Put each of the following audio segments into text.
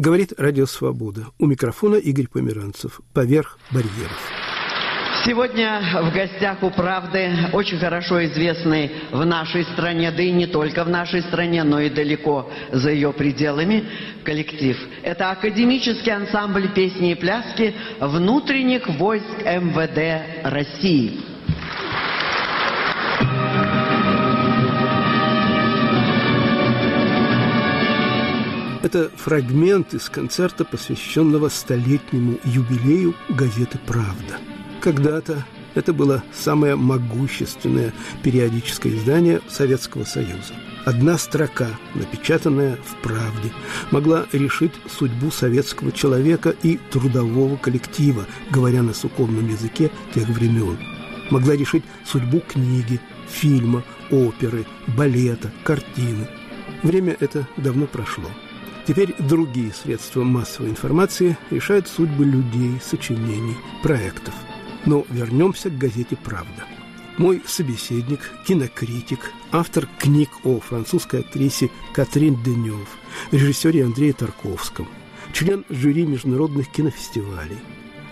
Говорит Радио Свобода. У микрофона Игорь Померанцев. Поверх барьеров. Сегодня в гостях у «Правды» очень хорошо известный в нашей стране, да и не только в нашей стране, но и далеко за ее пределами коллектив. Это академический ансамбль песни и пляски внутренних войск МВД России. Это фрагмент из концерта, посвященного столетнему юбилею газеты «Правда». Когда-то это было самое могущественное периодическое издание Советского Союза. Одна строка, напечатанная в «Правде», могла решить судьбу советского человека и трудового коллектива, говоря на суконном языке тех времен. Могла решить судьбу книги, фильма, оперы, балета, картины. Время это давно прошло. Теперь другие средства массовой информации решают судьбы людей, сочинений, проектов – но вернемся к газете «Правда». Мой собеседник, кинокритик, автор книг о французской актрисе Катрин Денев, режиссере Андрея Тарковском, член жюри международных кинофестивалей.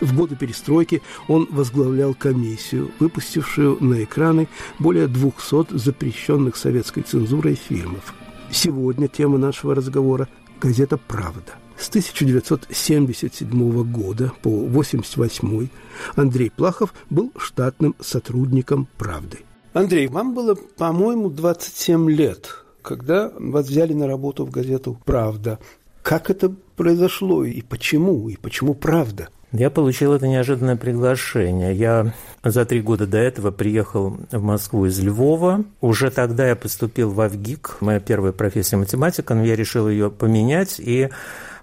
В годы перестройки он возглавлял комиссию, выпустившую на экраны более 200 запрещенных советской цензурой фильмов. Сегодня тема нашего разговора – газета «Правда». С 1977 года по 1988 Андрей Плахов был штатным сотрудником «Правды». Андрей, вам было, по-моему, 27 лет, когда вас взяли на работу в газету «Правда». Как это произошло и почему? И почему «Правда»? Я получил это неожиданное приглашение. Я за три года до этого приехал в Москву из Львова. Уже тогда я поступил в Авгик. Моя первая профессия математика, но я решил ее поменять и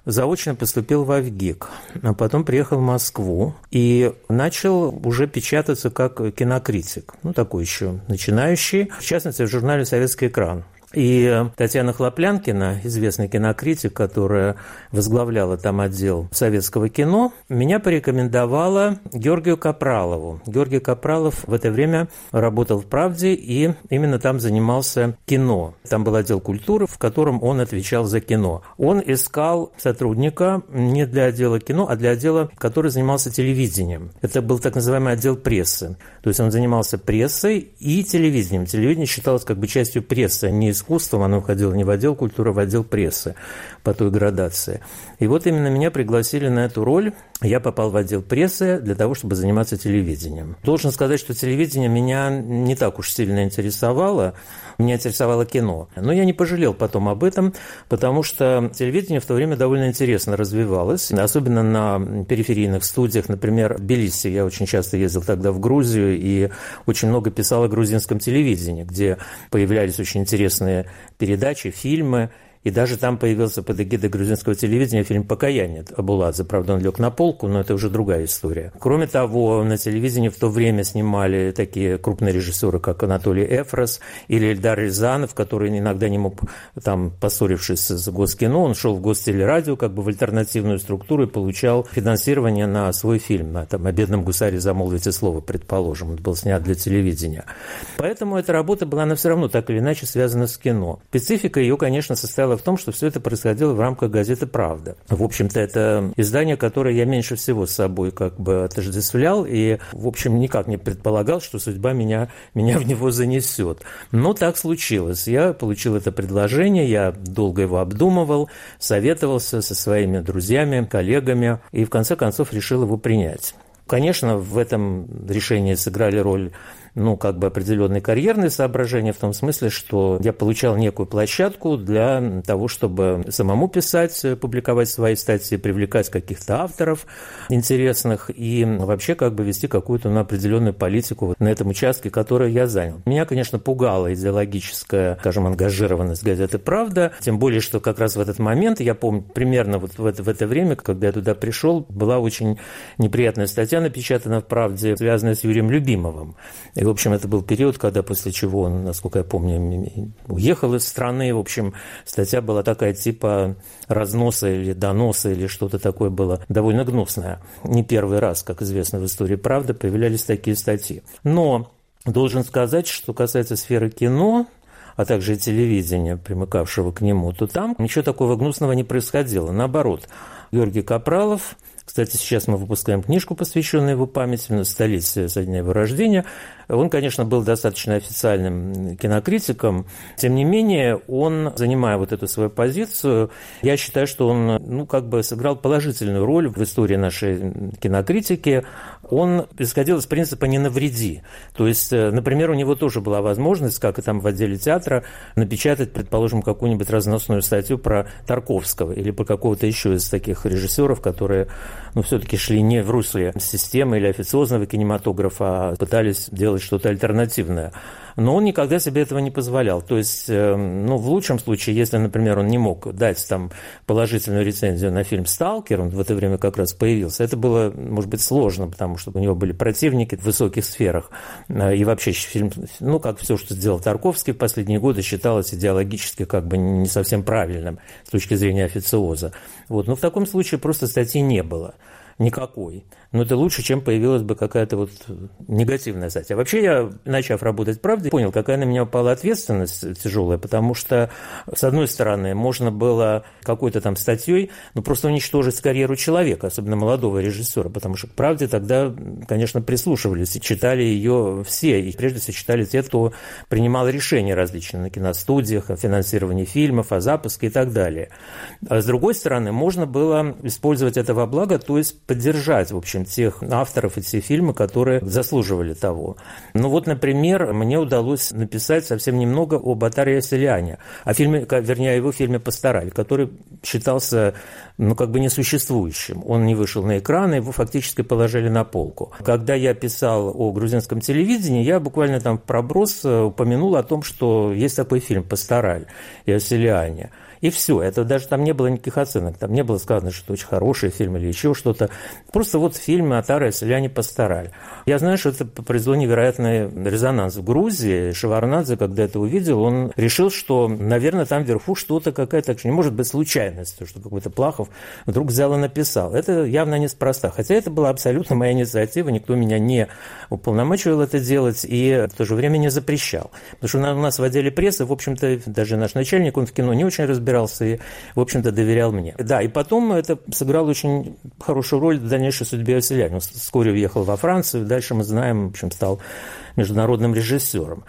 заочно поступил в Авгик, а потом приехал в Москву и начал уже печататься как кинокритик, ну, такой еще начинающий, в частности, в журнале «Советский экран». И Татьяна Хлоплянкина, известный кинокритик, которая возглавляла там отдел советского кино, меня порекомендовала Георгию Капралову. Георгий Капралов в это время работал в «Правде» и именно там занимался кино. Там был отдел культуры, в котором он отвечал за кино. Он искал сотрудника не для отдела кино, а для отдела, который занимался телевидением. Это был так называемый отдел прессы. То есть он занимался прессой и телевидением. Телевидение считалось как бы частью прессы, а не из искусством, оно входило не в отдел культуры, а в отдел прессы по той градации. И вот именно меня пригласили на эту роль. Я попал в отдел прессы для того, чтобы заниматься телевидением. Должен сказать, что телевидение меня не так уж сильно интересовало. Меня интересовало кино. Но я не пожалел потом об этом, потому что телевидение в то время довольно интересно развивалось, особенно на периферийных студиях. Например, в Тбилиси я очень часто ездил тогда в Грузию и очень много писал о грузинском телевидении, где появлялись очень интересные передачи, фильмы, и даже там появился под эгидой грузинского телевидения фильм «Покаяние» Абуладзе. Правда, он лег на полку, но это уже другая история. Кроме того, на телевидении в то время снимали такие крупные режиссеры, как Анатолий Эфрос или Эльдар Рязанов, который иногда не мог, там, поссорившись с Госкино, он шел в Гостелерадио как бы в альтернативную структуру и получал финансирование на свой фильм. На, там, «О бедном гусаре замолвите слово», предположим. Он был снят для телевидения. Поэтому эта работа была, она все равно так или иначе связана с кино. Специфика ее, конечно, состояла в том, что все это происходило в рамках газеты «Правда». В общем-то, это издание, которое я меньше всего с собой как бы отождествлял и, в общем, никак не предполагал, что судьба меня, меня в него занесет. Но так случилось. Я получил это предложение, я долго его обдумывал, советовался со своими друзьями, коллегами и, в конце концов, решил его принять. Конечно, в этом решении сыграли роль ну, как бы определенные карьерные соображения в том смысле, что я получал некую площадку для того, чтобы самому писать, публиковать свои статьи, привлекать каких-то авторов интересных и вообще как бы вести какую-то ну, определенную политику вот на этом участке, который я занял. Меня, конечно, пугала идеологическая, скажем, ангажированность газеты «Правда», тем более, что как раз в этот момент, я помню, примерно вот в это, в это время, когда я туда пришел, была очень неприятная статья напечатана в «Правде», связанная с Юрием Любимовым. В общем, это был период, когда после чего он, насколько я помню, уехал из страны. В общем, статья была такая типа разноса или доноса или что-то такое было довольно гнусное. Не первый раз, как известно в истории правды, появлялись такие статьи. Но должен сказать, что касается сферы кино, а также телевидения, примыкавшего к нему, то там ничего такого гнусного не происходило. Наоборот, Георгий Капралов кстати, сейчас мы выпускаем книжку, посвященную его памяти, столице со дня его рождения. Он, конечно, был достаточно официальным кинокритиком. Тем не менее, он, занимая вот эту свою позицию, я считаю, что он, ну, как бы сыграл положительную роль в истории нашей кинокритики. Он исходил из принципа «не навреди». То есть, э, например, у него тоже была возможность, как и там в отделе театра, напечатать, предположим, какую-нибудь разносную статью про Тарковского или про какого-то еще из таких режиссеров, которые ну, все-таки шли не в русле системы или официозного кинематографа, а пытались делать что-то альтернативное но он никогда себе этого не позволял. То есть, э, ну, в лучшем случае, если, например, он не мог дать там положительную рецензию на фильм «Сталкер», он в это время как раз появился, это было, может быть, сложно, потому что у него были противники в высоких сферах. Э, и вообще фильм, ну, как все, что сделал Тарковский в последние годы, считалось идеологически как бы не совсем правильным с точки зрения официоза. Вот. Но в таком случае просто статьи не было никакой. Но это лучше, чем появилась бы какая-то вот негативная статья. Вообще я, начав работать в «Правде», понял, какая на меня упала ответственность тяжелая, потому что, с одной стороны, можно было какой-то там статьей, ну, просто уничтожить карьеру человека, особенно молодого режиссера, потому что к «Правде» тогда, конечно, прислушивались и читали ее все, и прежде всего читали те, кто принимал решения различные на киностудиях, о финансировании фильмов, о запуске и так далее. А с другой стороны, можно было использовать это во благо, то есть поддержать, в общем, тех авторов и те фильмы, которые заслуживали того. Ну вот, например, мне удалось написать совсем немного об Атаре Селиане, о фильме, вернее, о его фильме «Пастораль», который считался, ну, как бы несуществующим. Он не вышел на экран, его фактически положили на полку. Когда я писал о грузинском телевидении, я буквально там проброс э, упомянул о том, что есть такой фильм «Пастораль» и о Селиане. И все. Это даже там не было никаких оценок. Там не было сказано, что это очень хороший фильм или еще что-то. Просто вот в фильме «Атара и селяне постарали». Я знаю, что это произвело невероятный резонанс в Грузии. Шеварнадзе, когда это увидел, он решил, что, наверное, там вверху что-то какая-то, не может быть случайность, что какой-то Плахов вдруг взял и написал. Это явно неспроста. Хотя это была абсолютно моя инициатива, никто меня не уполномочивал это делать и в то же время не запрещал. Потому что у нас в отделе прессы, в общем-то, даже наш начальник, он в кино не очень разбирался, разбирался и, в общем-то, доверял мне. Да, и потом это сыграло очень хорошую роль в дальнейшей судьбе Василяна. Он вскоре уехал во Францию, дальше мы знаем, в общем, стал международным режиссером.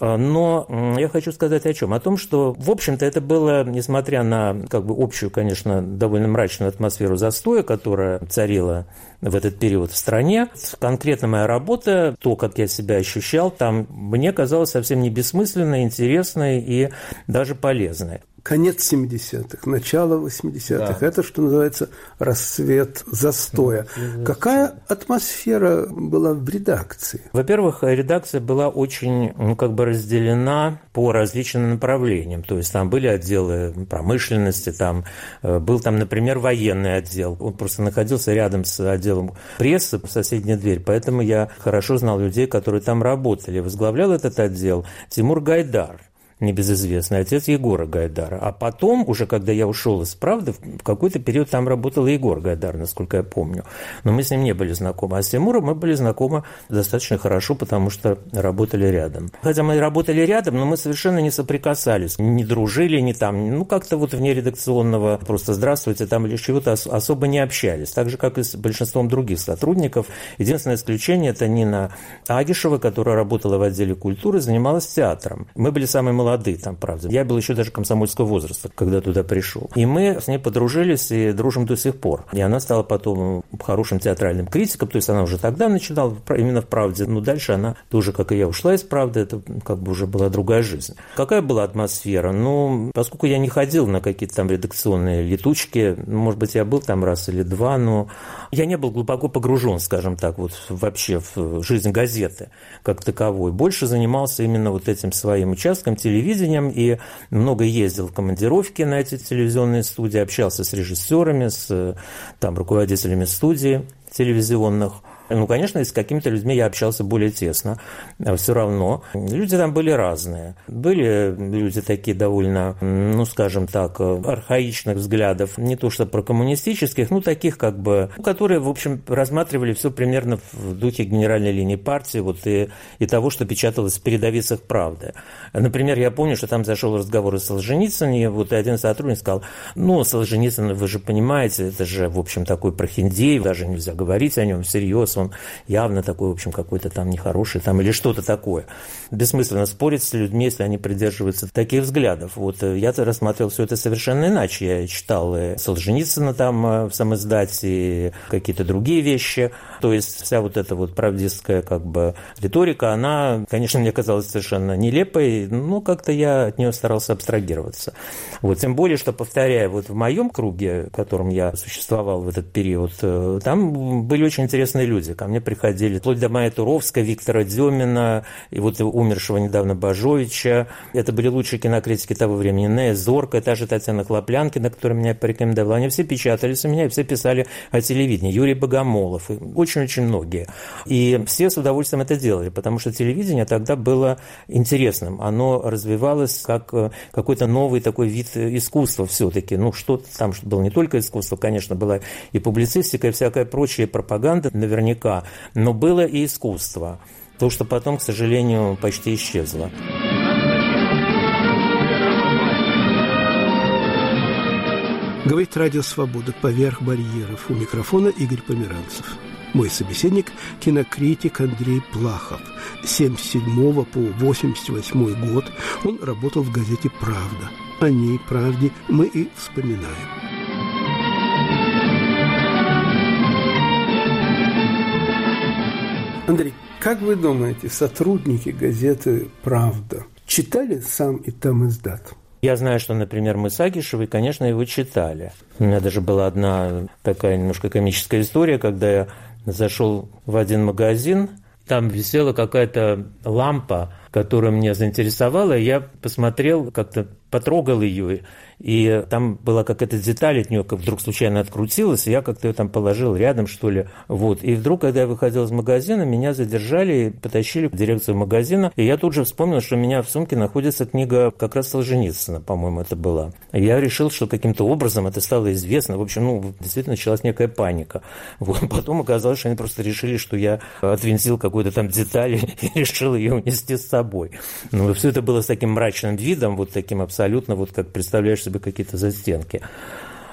А, но я хочу сказать о чем? О том, что, в общем-то, это было, несмотря на как бы общую, конечно, довольно мрачную атмосферу застоя, которая царила в этот период в стране. Конкретно моя работа, то, как я себя ощущал, там мне казалось совсем не бессмысленной, интересной и даже полезной конец 70-х, начало 80-х. Да. Это, что называется, расцвет застоя. Да, Какая атмосфера была в редакции? Во-первых, редакция была очень, ну, как бы разделена по различным направлениям. То есть там были отделы промышленности, там э, был там, например, военный отдел. Он просто находился рядом с отделом прессы, в соседней дверь. Поэтому я хорошо знал людей, которые там работали. Возглавлял этот отдел Тимур Гайдар небезызвестный, отец Егора Гайдара. А потом, уже когда я ушел из «Правды», в какой-то период там работал Егор Гайдар, насколько я помню. Но мы с ним не были знакомы. А с Тимуром мы были знакомы достаточно хорошо, потому что работали рядом. Хотя мы работали рядом, но мы совершенно не соприкасались, не дружили, не там, ну, как-то вот вне редакционного просто «здравствуйте» там или чего-то особо не общались. Так же, как и с большинством других сотрудников. Единственное исключение – это Нина Агишева, которая работала в отделе культуры, занималась театром. Мы были самые молодые молодые там, правда. Я был еще даже комсомольского возраста, когда туда пришел. И мы с ней подружились и дружим до сих пор. И она стала потом хорошим театральным критиком, то есть она уже тогда начинала именно в «Правде», но дальше она тоже, как и я, ушла из «Правды», это как бы уже была другая жизнь. Какая была атмосфера? Ну, поскольку я не ходил на какие-то там редакционные летучки, ну, может быть, я был там раз или два, но я не был глубоко погружен, скажем так, вот вообще в жизнь газеты как таковой. Больше занимался именно вот этим своим участком, телевидением, телевидением и много ездил в командировки на эти телевизионные студии, общался с режиссерами, с там, руководителями студий телевизионных. Ну, конечно, с какими-то людьми я общался более тесно. А Все равно. Люди там были разные. Были люди такие довольно, ну, скажем так, архаичных взглядов. Не то что про коммунистических, ну, таких как бы, которые, в общем, рассматривали все примерно в духе генеральной линии партии вот и, и того, что печаталось в передовицах «Правды». Например, я помню, что там зашел разговор о Солженицыне, вот и один сотрудник сказал, ну, Солженицын, вы же понимаете, это же, в общем, такой прохиндей, даже нельзя говорить о нем всерьез, он явно такой, в общем, какой-то там нехороший, там, или что-то такое. Бессмысленно спорить с людьми, если они придерживаются таких взглядов. Вот э, я-то рассматривал все это совершенно иначе. Я читал и Солженицына там э, в самоиздате, какие-то другие вещи. То есть вся вот эта вот правдистская как бы риторика, она, конечно, мне казалась совершенно нелепой, но как-то я от нее старался абстрагироваться. Вот, тем более, что, повторяю, вот в моем круге, в котором я существовал в этот период, э, там были очень интересные люди. Ко мне приходили вплоть до Майя Туровска, Виктора Демина, и вот умершего недавно Бажовича. Это были лучшие кинокритики того времени. Нея Зорка, та же Татьяна Клоплянкина, которая меня порекомендовала. Они все печатались у меня, и все писали о телевидении. Юрий Богомолов, очень-очень многие. И все с удовольствием это делали, потому что телевидение тогда было интересным. Оно развивалось как э, какой-то новый такой вид искусства все-таки. Ну, что-то там что было не только искусство, конечно, была и публицистика, и всякая прочая пропаганда наверняка, но было и искусство. То, что потом, к сожалению, почти исчезло. Говорит Радио Свобода поверх барьеров. У микрофона Игорь Померанцев. Мой собеседник – кинокритик Андрей Плахов. С 77 по 88 год он работал в газете «Правда». О ней, правде, мы и вспоминаем. Андрей, как вы думаете, сотрудники газеты «Правда» читали сам и там издат? Я знаю, что, например, мы с Агишевой, конечно, его читали. У меня даже была одна такая немножко комическая история, когда я зашел в один магазин, там висела какая-то лампа, которая меня заинтересовала, и я посмотрел, как-то потрогал ее, и там была какая-то деталь от нее, как вдруг случайно открутилась, и я как-то ее там положил рядом, что ли. Вот. И вдруг, когда я выходил из магазина, меня задержали и потащили в дирекцию магазина, и я тут же вспомнил, что у меня в сумке находится книга как раз Солженицына, по-моему, это была. И я решил, что каким-то образом это стало известно. В общем, ну, действительно началась некая паника. Вот. Потом оказалось, что они просто решили, что я отвинтил какую-то там деталь и решил ее унести с собой. Ну, все это было с таким мрачным видом, вот таким абсолютно, вот как представляешь себе какие-то застенки.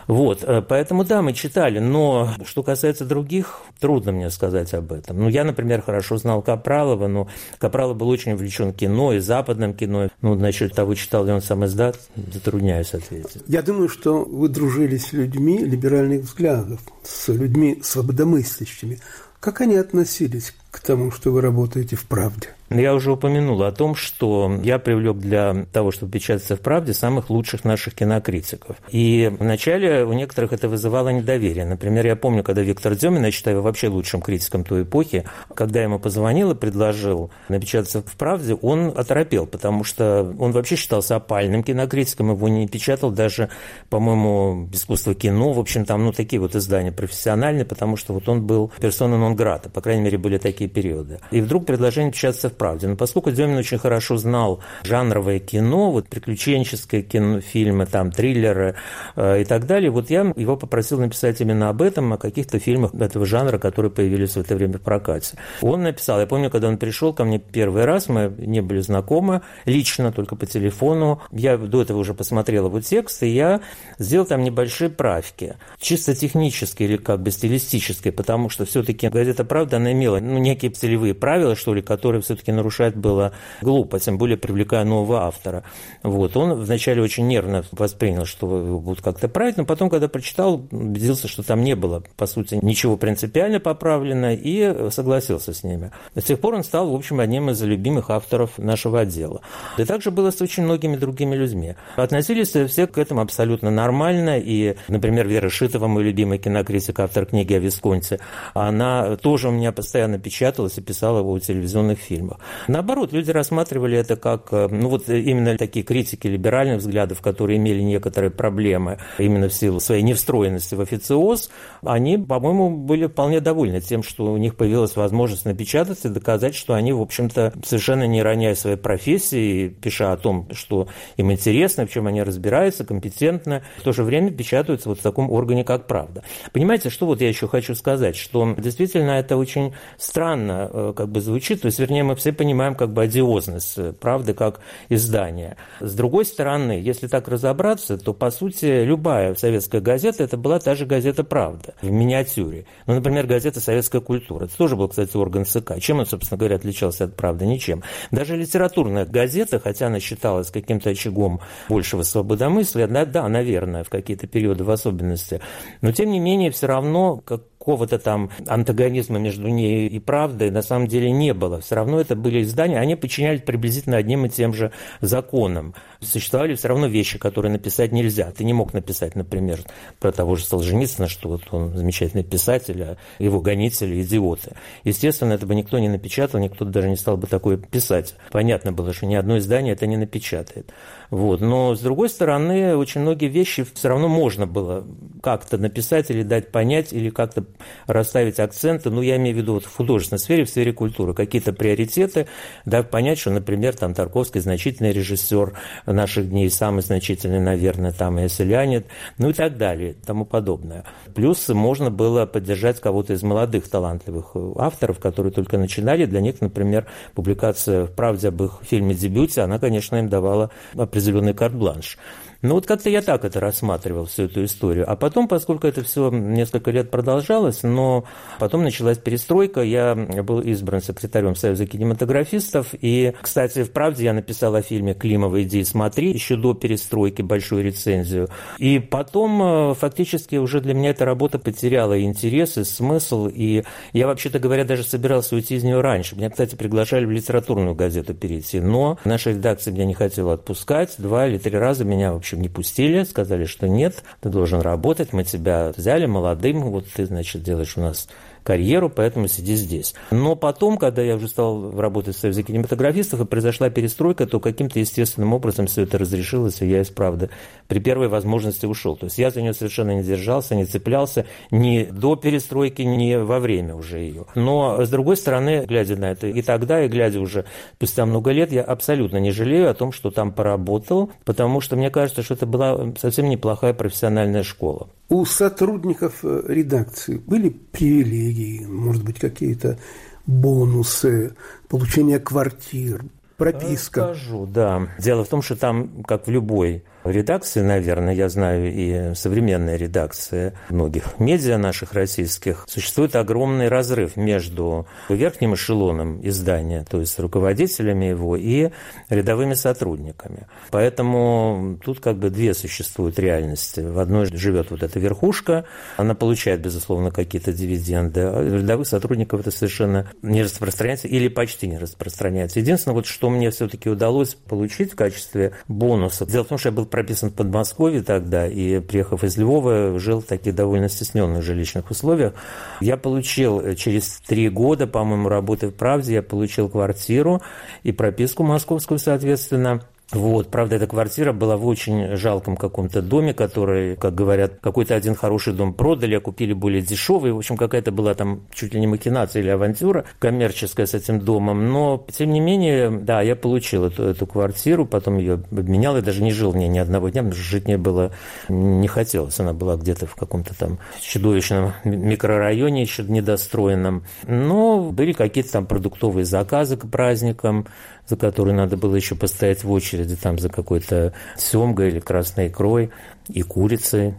Вот, э, поэтому да, мы читали, но что касается других, трудно мне сказать об этом. Ну, я, например, хорошо знал Капралова, но Капралов был очень увлечен кино и западным кино. Ну, насчет того, читал ли он сам издат, затрудняюсь ответить. Я думаю, что вы дружили с людьми либеральных взглядов, с людьми свободомыслящими. Как они относились к тому, что вы работаете в «Правде»? Я уже упомянул о том, что я привлек для того, чтобы печататься в «Правде», самых лучших наших кинокритиков. И вначале у некоторых это вызывало недоверие. Например, я помню, когда Виктор Демин, я считаю вообще лучшим критиком той эпохи, когда ему позвонил и предложил напечататься в «Правде», он оторопел, потому что он вообще считался опальным кинокритиком, его не печатал даже, по-моему, «Искусство кино», в общем, там, ну, такие вот издания профессиональные, потому что вот он был персона нон-грата, по крайней мере, были такие периоды. И вдруг предложение печататься в правде. Но поскольку Демин очень хорошо знал жанровое кино, вот приключенческое кино, фильмы, там, триллеры э, и так далее, вот я его попросил написать именно об этом, о каких-то фильмах этого жанра, которые появились в это время в прокате. Он написал, я помню, когда он пришел ко мне первый раз, мы не были знакомы лично, только по телефону. Я до этого уже посмотрел его текст, и я сделал там небольшие правки, чисто технические или как бы стилистические, потому что все-таки газета «Правда», она имела ну, некие целевые правила, что ли, которые все-таки нарушать было глупо, тем более привлекая нового автора. Вот. Он вначале очень нервно воспринял, что его будут как-то править, но потом, когда прочитал, убедился, что там не было, по сути, ничего принципиально поправлено, и согласился с ними. С тех пор он стал, в общем, одним из любимых авторов нашего отдела. И также было с очень многими другими людьми. Относились все к этому абсолютно нормально, и, например, Вера Шитова, мой любимый кинокритик, автор книги о Висконте, она тоже у меня постоянно печатала печаталось и писало о телевизионных фильмах. Наоборот, люди рассматривали это как, э, ну вот именно такие критики либеральных взглядов, которые имели некоторые проблемы именно в силу своей невстроенности в официоз, они, по-моему, были вполне довольны тем, что у них появилась возможность напечататься и доказать, что они, в общем-то, совершенно не роняя своей профессии, пиша о том, что им интересно, в чем они разбираются, компетентно, в то же время печатаются вот в таком органе, как «Правда». Понимаете, что вот я еще хочу сказать, что действительно это очень странно э, как бы звучит, то есть, вернее, мы все понимаем как бы одиозность э, «Правды» как издание. С другой стороны, если так разобраться, то, по сути, любая советская газета – это была та же газета «Правда» в миниатюре. Ну, например, газета «Советская культура». Это тоже был, кстати, орган ЦК. Чем он, собственно говоря, отличался от «Правды»? Ничем. Даже литературная газета, хотя она считалась каким-то очагом большего свободомыслия, да, да, наверное, в какие-то периоды в особенности, но, тем не менее, все равно, как какого-то там антагонизма между ней и правдой на самом деле не было. Все равно это были издания, они подчинялись приблизительно одним и тем же законам. Существовали все равно вещи, которые написать нельзя. Ты не мог написать, например, про того же Солженицына, что вот он замечательный писатель, а его гонители – идиоты. Естественно, это бы никто не напечатал, никто даже не стал бы такое писать. Понятно было, что ни одно издание это не напечатает. Вот. Но, с другой стороны, очень многие вещи все равно можно было как-то написать или дать понять, или как-то расставить акценты, ну, я имею в виду вот в художественной сфере, в сфере культуры, какие-то приоритеты, дав понять, что, например, там Тарковский значительный режиссер наших дней, самый значительный, наверное, там и Селянин, ну и так далее, тому подобное. Плюс можно было поддержать кого-то из молодых талантливых авторов, которые только начинали. Для них, например, публикация в «Правде» об их фильме-дебюте, она, конечно, им давала определенный карт-бланш. Ну вот как-то я так это рассматривал, всю эту историю. А потом, поскольку это все несколько лет продолжалось, но потом началась перестройка, я был избран секретарем Союза кинематографистов. И, кстати, в «Правде» я написал о фильме «Климова, иди смотри», еще до перестройки, большую рецензию. И потом, э, фактически, уже для меня эта работа потеряла интерес и смысл. И я, вообще-то говоря, даже собирался уйти из нее раньше. Меня, кстати, приглашали в литературную газету перейти. Но наша редакция меня не хотела отпускать. Два или три раза меня, в общем, не пустили, сказали, что нет, ты должен работать, мы тебя взяли молодым, вот ты, значит, делаешь у нас карьеру, поэтому сиди здесь. Но потом, когда я уже стал работать в Союзе кинематографистов, и произошла перестройка, то каким-то естественным образом все это разрешилось, и я из правды при первой возможности ушел. То есть я за нее совершенно не держался, не цеплялся ни до перестройки, ни во время уже ее. Но, с другой стороны, глядя на это и тогда, и глядя уже спустя много лет, я абсолютно не жалею о том, что там поработал, потому что мне кажется, что это была совсем неплохая профессиональная школа. У сотрудников э, редакции были привилегии, может быть, какие-то бонусы, получение квартир, прописка. Скажу, да. Дело в том, что там, как в любой редакции, наверное, я знаю и современные редакции многих медиа наших российских, существует огромный разрыв между верхним эшелоном издания, то есть руководителями его, и рядовыми сотрудниками. Поэтому тут как бы две существуют реальности. В одной живет вот эта верхушка, она получает, безусловно, какие-то дивиденды, а рядовых сотрудников это совершенно не распространяется или почти не распространяется. Единственное, вот что мне все-таки удалось получить в качестве бонуса, дело в том, что я был прописан в Подмосковье тогда, и, приехав из Львова, жил в таких довольно стесненных жилищных условиях. Я получил э, через три года, по-моему, работы в «Правде», я получил квартиру и прописку московскую, соответственно, вот, правда, эта квартира была в очень жалком каком-то доме, который, как говорят, какой-то один хороший дом продали, а купили более дешевый. В общем, какая-то была там чуть ли не махинация или авантюра коммерческая с этим домом. Но, тем не менее, да, я получил эту, эту квартиру, потом ее обменял, и даже не жил в ней ни одного дня, потому что жить мне было не хотелось. Она была где-то в каком-то там чудовищном микрорайоне еще недостроенном. Но были какие-то там продуктовые заказы к праздникам, за который надо было еще постоять в очереди там за какой-то семгой или красной икрой и курицей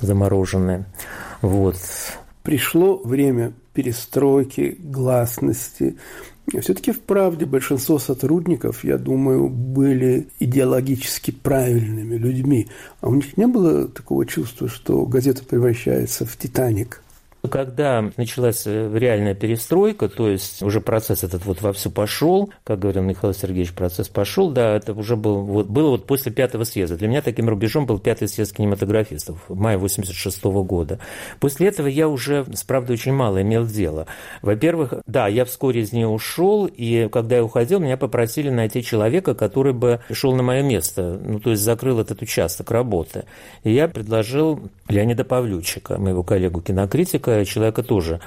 замороженной. Вот. Пришло время перестройки, гласности. Все-таки в правде большинство сотрудников, я думаю, были идеологически правильными людьми. А у них не было такого чувства, что газета превращается в «Титаник»? Когда началась э, реальная перестройка, то есть уже процесс этот вот вовсю пошел, как говорил Михаил Сергеевич, процесс пошел, да, это уже был, вот, было вот после пятого съезда. Для меня таким рубежом был пятый съезд кинематографистов в мае 86 года. После этого я уже, с правдой, очень мало имел дела. Во-первых, да, я вскоре из нее ушел, и когда я уходил, меня попросили найти человека, который бы шел на мое место, ну, то есть закрыл этот участок работы. И я предложил Леонида Павлючика, моего коллегу-кинокритика, человека тоже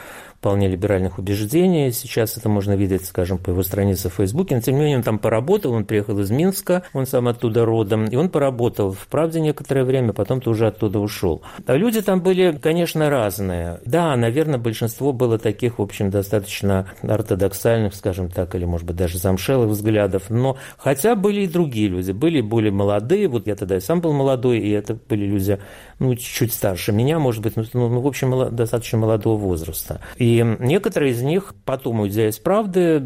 вполне либеральных убеждений. Сейчас это можно видеть, скажем, по его странице в Фейсбуке. Но, тем не менее, он там поработал, он приехал из Минска, он сам оттуда родом, и он поработал в «Правде» некоторое время, потом тоже оттуда ушел. А люди там были, конечно, разные. Да, наверное, большинство было таких, в общем, достаточно ортодоксальных, скажем так, или, может быть, даже замшелых взглядов, но хотя были и другие люди, были более молодые, вот я тогда и сам был молодой, и это были люди, ну, чуть старше меня, может быть, ну, ну в общем, достаточно молодого возраста. И и некоторые из них потом, уйдя из правды,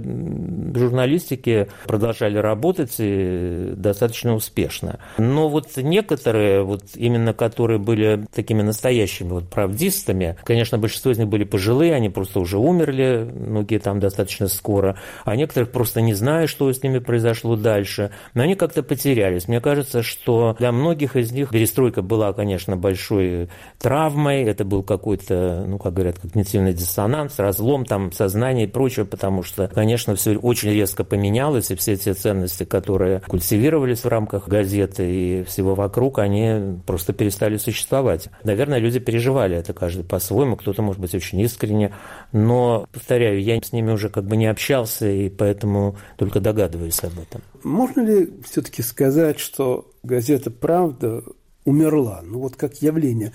журналистики продолжали работать достаточно успешно. Но вот некоторые, вот именно которые были такими настоящими вот правдистами, конечно, большинство из них были пожилые, они просто уже умерли, многие там достаточно скоро, а некоторых просто не знаю, что с ними произошло дальше, но они как-то потерялись. Мне кажется, что для многих из них перестройка была, конечно, большой травмой, это был какой-то, ну, как говорят, когнитивный диссонанс, диссонанс, разлом там сознания и прочее, потому что, конечно, все очень резко поменялось, и все те ценности, которые культивировались в рамках газеты и всего вокруг, они просто перестали существовать. Наверное, люди переживали это каждый по-своему, кто-то, может быть, очень искренне, но, повторяю, я с ними уже как бы не общался, и поэтому только догадываюсь об этом. Можно ли все-таки сказать, что газета «Правда» умерла, ну вот как явление,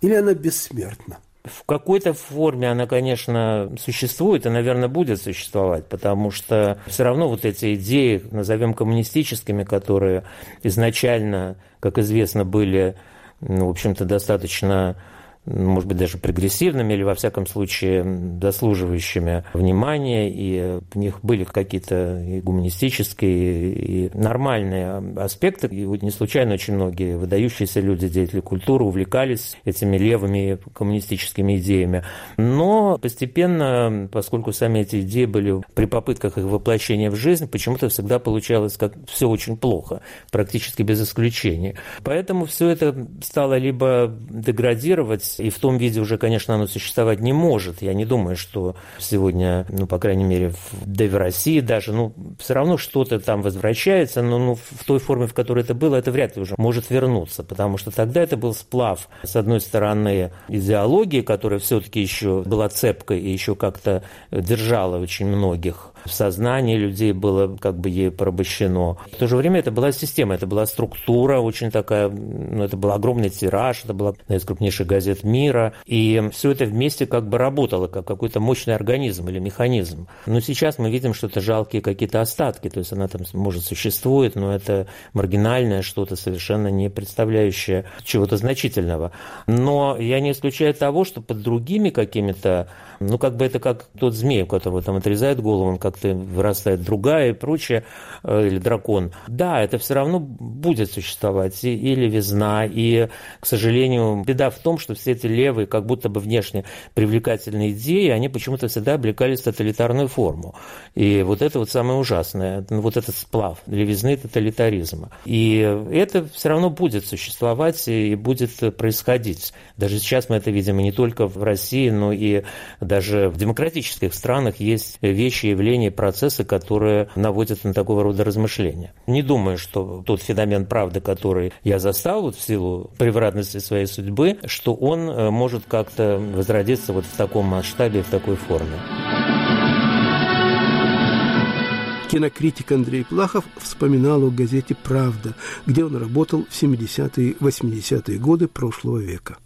или она бессмертна? В какой-то форме она, конечно, существует и, наверное, будет существовать, потому что все равно вот эти идеи, назовем коммунистическими, которые изначально, как известно, были, ну, в общем-то, достаточно может быть, даже прогрессивными или, во всяком случае, дослуживающими внимания, и в них были какие-то и гуманистические, и нормальные аспекты. И вот не случайно очень многие выдающиеся люди, деятели культуры увлекались этими левыми коммунистическими идеями. Но постепенно, поскольку сами эти идеи были при попытках их воплощения в жизнь, почему-то всегда получалось как все очень плохо, практически без исключения. Поэтому все это стало либо деградировать, и в том виде уже, конечно, оно существовать не может. Я не думаю, что сегодня, ну, по крайней мере, в, да и в России даже, ну, все равно что-то там возвращается, но ну, в той форме, в которой это было, это вряд ли уже может вернуться, потому что тогда это был сплав, с одной стороны, идеологии, которая все-таки еще была цепкой и еще как-то держала очень многих в сознании людей было как бы ей порабощено. В то же время это была система, это была структура очень такая, ну, это был огромный тираж, это была одна из крупнейших газет мира, и все это вместе как бы работало, как какой-то мощный организм или механизм. Но сейчас мы видим, что это жалкие какие-то остатки, то есть она там, может, существует, но это маргинальное что-то, совершенно не представляющее чего-то значительного. Но я не исключаю того, что под другими какими-то ну, как бы это как тот змей, у которого там отрезает голову, он как-то вырастает другая и прочее, э, или дракон. Да, это все равно будет существовать, и, левизна, и, к сожалению, беда в том, что все эти левые, как будто бы внешне привлекательные идеи, они почему-то всегда облекались в тоталитарную форму. И вот это вот самое ужасное, вот этот сплав левизны тоталитаризма. И это все равно будет существовать и будет происходить. Даже сейчас мы это видим и не только в России, но и даже в демократических странах есть вещи, явления, процессы, которые наводят на такого рода размышления. Не думаю, что тот феномен правды, который я застал вот в силу превратности своей судьбы, что он э, может как-то возродиться вот в таком масштабе, в такой форме. Кинокритик Андрей Плахов вспоминал о газете «Правда», где он работал в 70-е 80-е годы прошлого века.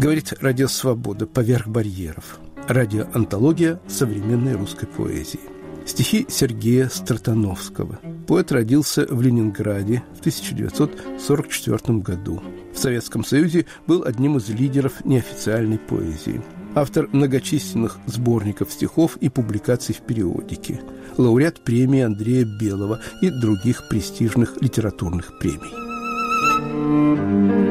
Говорит «Радио Свобода. Поверх барьеров». Радиоантология современной русской поэзии. Стихи Сергея Стратановского. Поэт родился в Ленинграде в 1944 году. В Советском Союзе был одним из лидеров неофициальной поэзии. Автор многочисленных сборников стихов и публикаций в периодике. Лауреат премии Андрея Белого и других престижных литературных премий.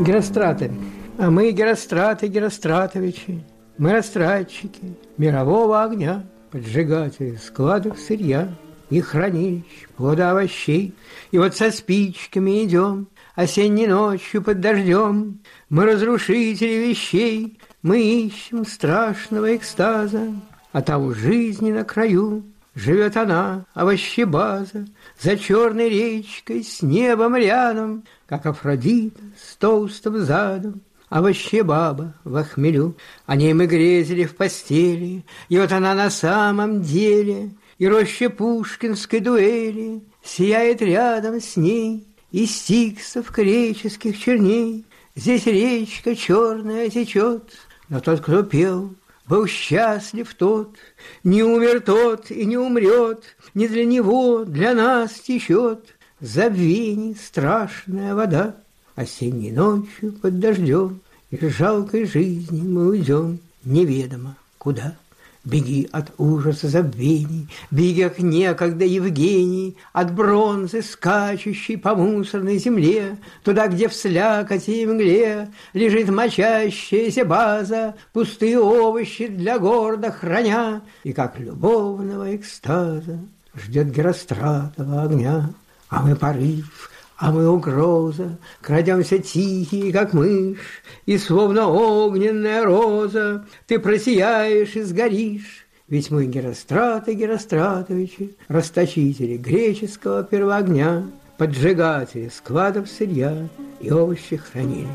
Геростраты. А мы Геростраты, Геростратовичи, мы растратчики мирового огня, поджигатели складов сырья и хранилищ плода овощей. И вот со спичками идем осенней ночью под дождем, мы разрушители вещей, мы ищем страшного экстаза, а там жизни на краю Живет она, овощебаза, за черной речкой, с небом рядом, как Афродита с толстым задом. Овощебаба в хмелю, о ней мы грезили в постели, и вот она на самом деле, и роща пушкинской дуэли сияет рядом с ней, и стиксов греческих черней. Здесь речка черная течет, но тот, кто пел, был счастлив тот, не умер тот и не умрет, Не для него, для нас течет Забвений страшная вода. Осенней ночью под дождем Из жалкой жизни мы уйдем Неведомо куда. Беги от ужаса забвений, Беги, как некогда Евгений, От бронзы, скачущей по мусорной земле, Туда, где в слякоти и мгле Лежит мочащаяся база, Пустые овощи для города храня, И как любовного экстаза Ждет Геростратова огня. А мы порыв, а мы угроза, Крадемся тихие, как мышь, И словно огненная роза Ты просияешь и сгоришь. Ведь мы Геростраты Геростратовичи, Расточители греческого первоогня, Поджигатели складов сырья и овощехранилищ.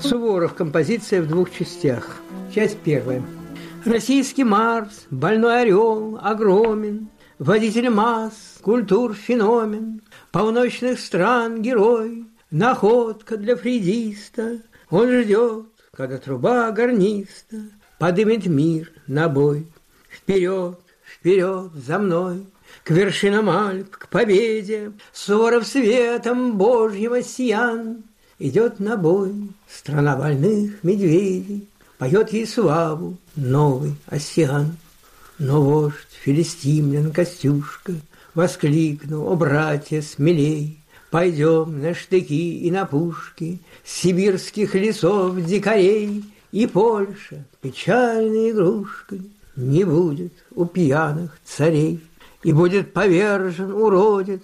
Суворов. Композиция в двух частях. Часть первая – Российский Марс, больной орел, огромен, Водитель масс, культур феномен, Полночных стран герой, Находка для фридиста. Он ждет, когда труба гарниста Подымет мир на бой. Вперед, вперед, за мной, К вершинам Альп, к победе, Суворов светом Божьего сиян, Идет на бой страна больных медведей, Поет ей славу новый Осиан. Но вождь филистимлян Костюшка Воскликнул, о, братья, смелей, Пойдем на штыки и на пушки Сибирских лесов дикарей, И Польша печальной игрушкой Не будет у пьяных царей, И будет повержен уродец,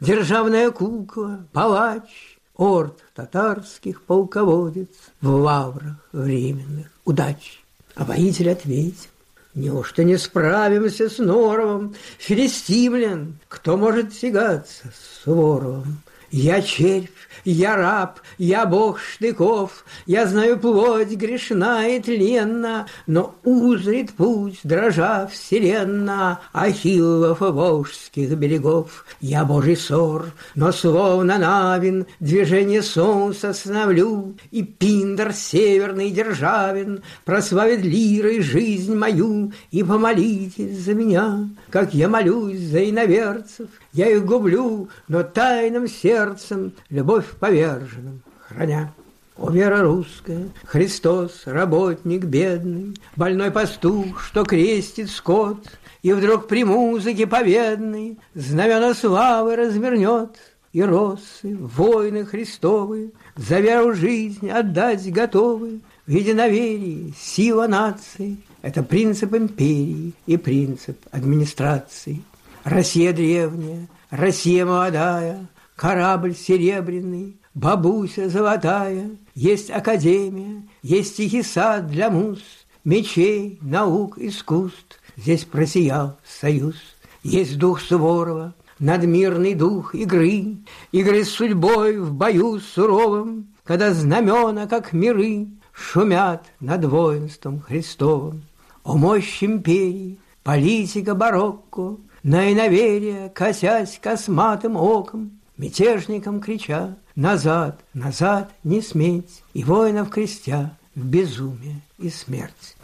Державная кукла, палач, Орд татарских полководец В лаврах временных удач. А воитель ответил, Неужто не справимся с Норовом, Филистимлян, кто может тягаться с Суворовым? Я червь, я раб, я бог штыков, Я знаю плоть грешна и тленна, Но узрит путь, дрожа вселенна, Ахиллов волжских берегов. Я божий сор, но словно Навин Движение солнца становлю, И Пиндер северный державин Прославит лирой жизнь мою, И помолитесь за меня, Как я молюсь за иноверцев, Я их гублю, но тайным сердцем Любовь поверженным храня. О, вера русская, Христос, работник бедный, Больной пастух, что крестит скот, И вдруг при музыке победной Знамена славы развернет, И росы, войны Христовы За веру жизнь отдать готовы, В единоверии сила нации — это принцип империи и принцип администрации. Россия древняя, Россия молодая, корабль серебряный, бабуся золотая, есть академия, есть тихий сад для муз, мечей, наук, искусств. Здесь просиял союз, есть дух Суворова, надмирный дух игры, игры с судьбой в бою суровом, когда знамена, как миры, шумят над воинством Христовым. О мощь империи, политика барокко, на иноверие, косясь косматым оком, мятежникам крича «Назад, назад не сметь!» и воинов крестя в безумие и смерть.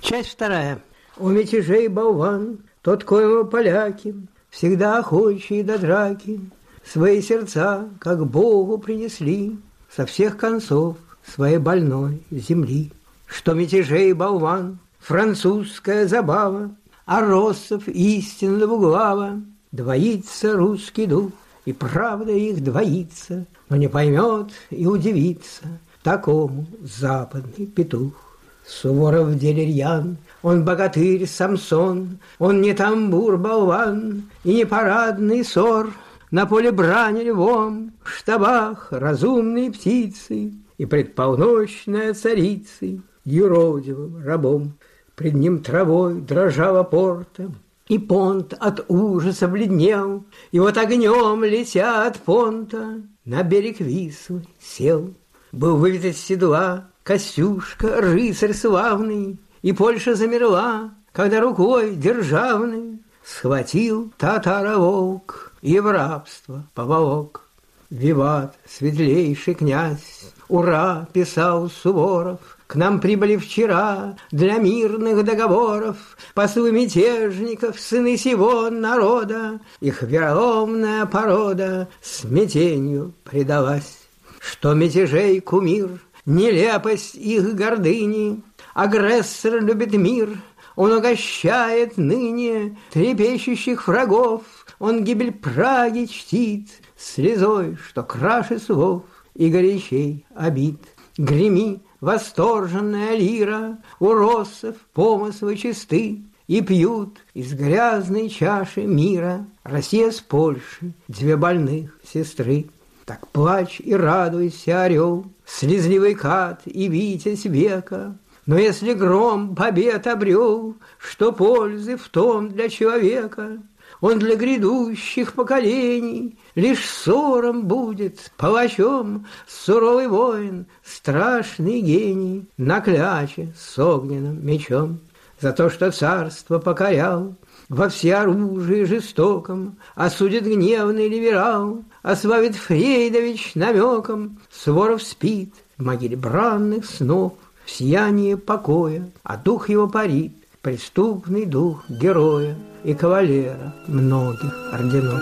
Часть вторая. У мятежей болван, тот, коего поляки, всегда охочие до драки, свои сердца, как Богу принесли, со всех концов своей больной земли. Что мятежей болван, французская забава, а Россов истинного глава, Двоится русский дух, и правда их двоится, Но не поймет и удивится такому западный петух. Суворов деревьян, он богатырь Самсон, Он не тамбур-болван и не парадный сор, На поле брани львом, в штабах разумные птицы И предполночная царицы юродивым рабом. Пред ним травой дрожала порта, и понт от ужаса бледнел, И вот огнем, летя от понта, На берег Вислы сел. Был вывед из седла Костюшка, рыцарь славный, И Польша замерла, Когда рукой державной Схватил татара волк И в рабство поволок. Виват, светлейший князь, Ура, писал Суворов, к нам прибыли вчера для мирных договоров послы мятежников, сыны сего народа. Их вероломная порода смятенью предалась. Что мятежей кумир, нелепость их гордыни, Агрессор любит мир, он угощает ныне трепещущих врагов, Он гибель Праги чтит слезой, что краше слов и горячей обид. Греми восторженная лира, у россов помыслы чисты, и пьют из грязной чаши мира. Россия с Польшей, две больных сестры. Так плачь и радуйся, орел, слезливый кат и витязь века, но если гром побед обрел, что пользы в том для человека, он для грядущих поколений Лишь ссором будет, палачом, Суровый воин, страшный гений, На кляче с огненным мечом. За то, что царство покорял, Во всеоружии жестоком Осудит гневный либерал, Ославит Фрейдович намеком. Своров спит в могиле бранных снов, В сиянии покоя, а дух его парит, Преступный дух героя и кавалера многих орденов.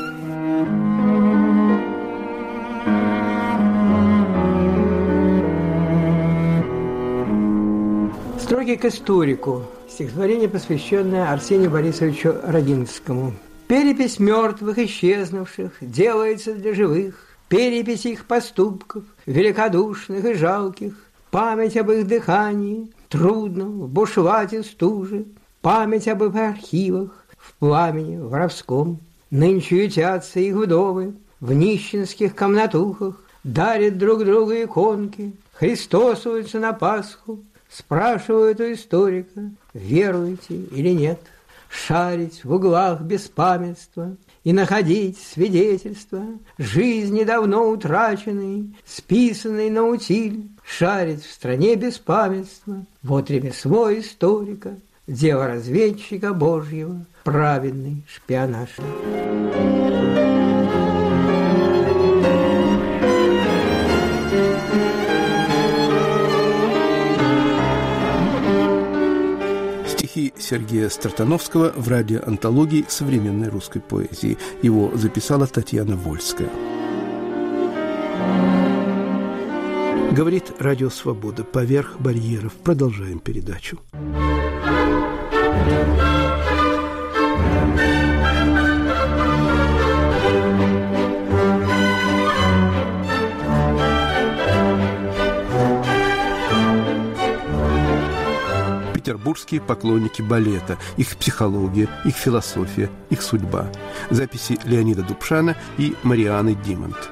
Строги к историку. Стихотворение, посвященное Арсению Борисовичу Родинскому. Перепись мертвых, исчезнувших, делается для живых. Перепись их поступков, великодушных и жалких. Память об их дыхании, трудном, в бушлате стуже. Память об их архивах, в пламени воровском. Нынче ютятся их вдовы в нищенских комнатухах, Дарят друг другу иконки, христосуются на Пасху, Спрашивают у историка, веруете или нет, Шарить в углах беспамятства И находить свидетельства Жизни давно утраченной, Списанной на утиль, Шарить в стране беспамятства Вот ремесло историка, Дело разведчика Божьего, Праведный шпионаж. стихи Сергея Стартановского в радиоантологии современной русской поэзии. Его записала Татьяна Вольская. Говорит Радио Свобода. Поверх барьеров. Продолжаем передачу. петербургские поклонники балета, их психология, их философия, их судьба. Записи Леонида Дубшана и Марианы Димонт.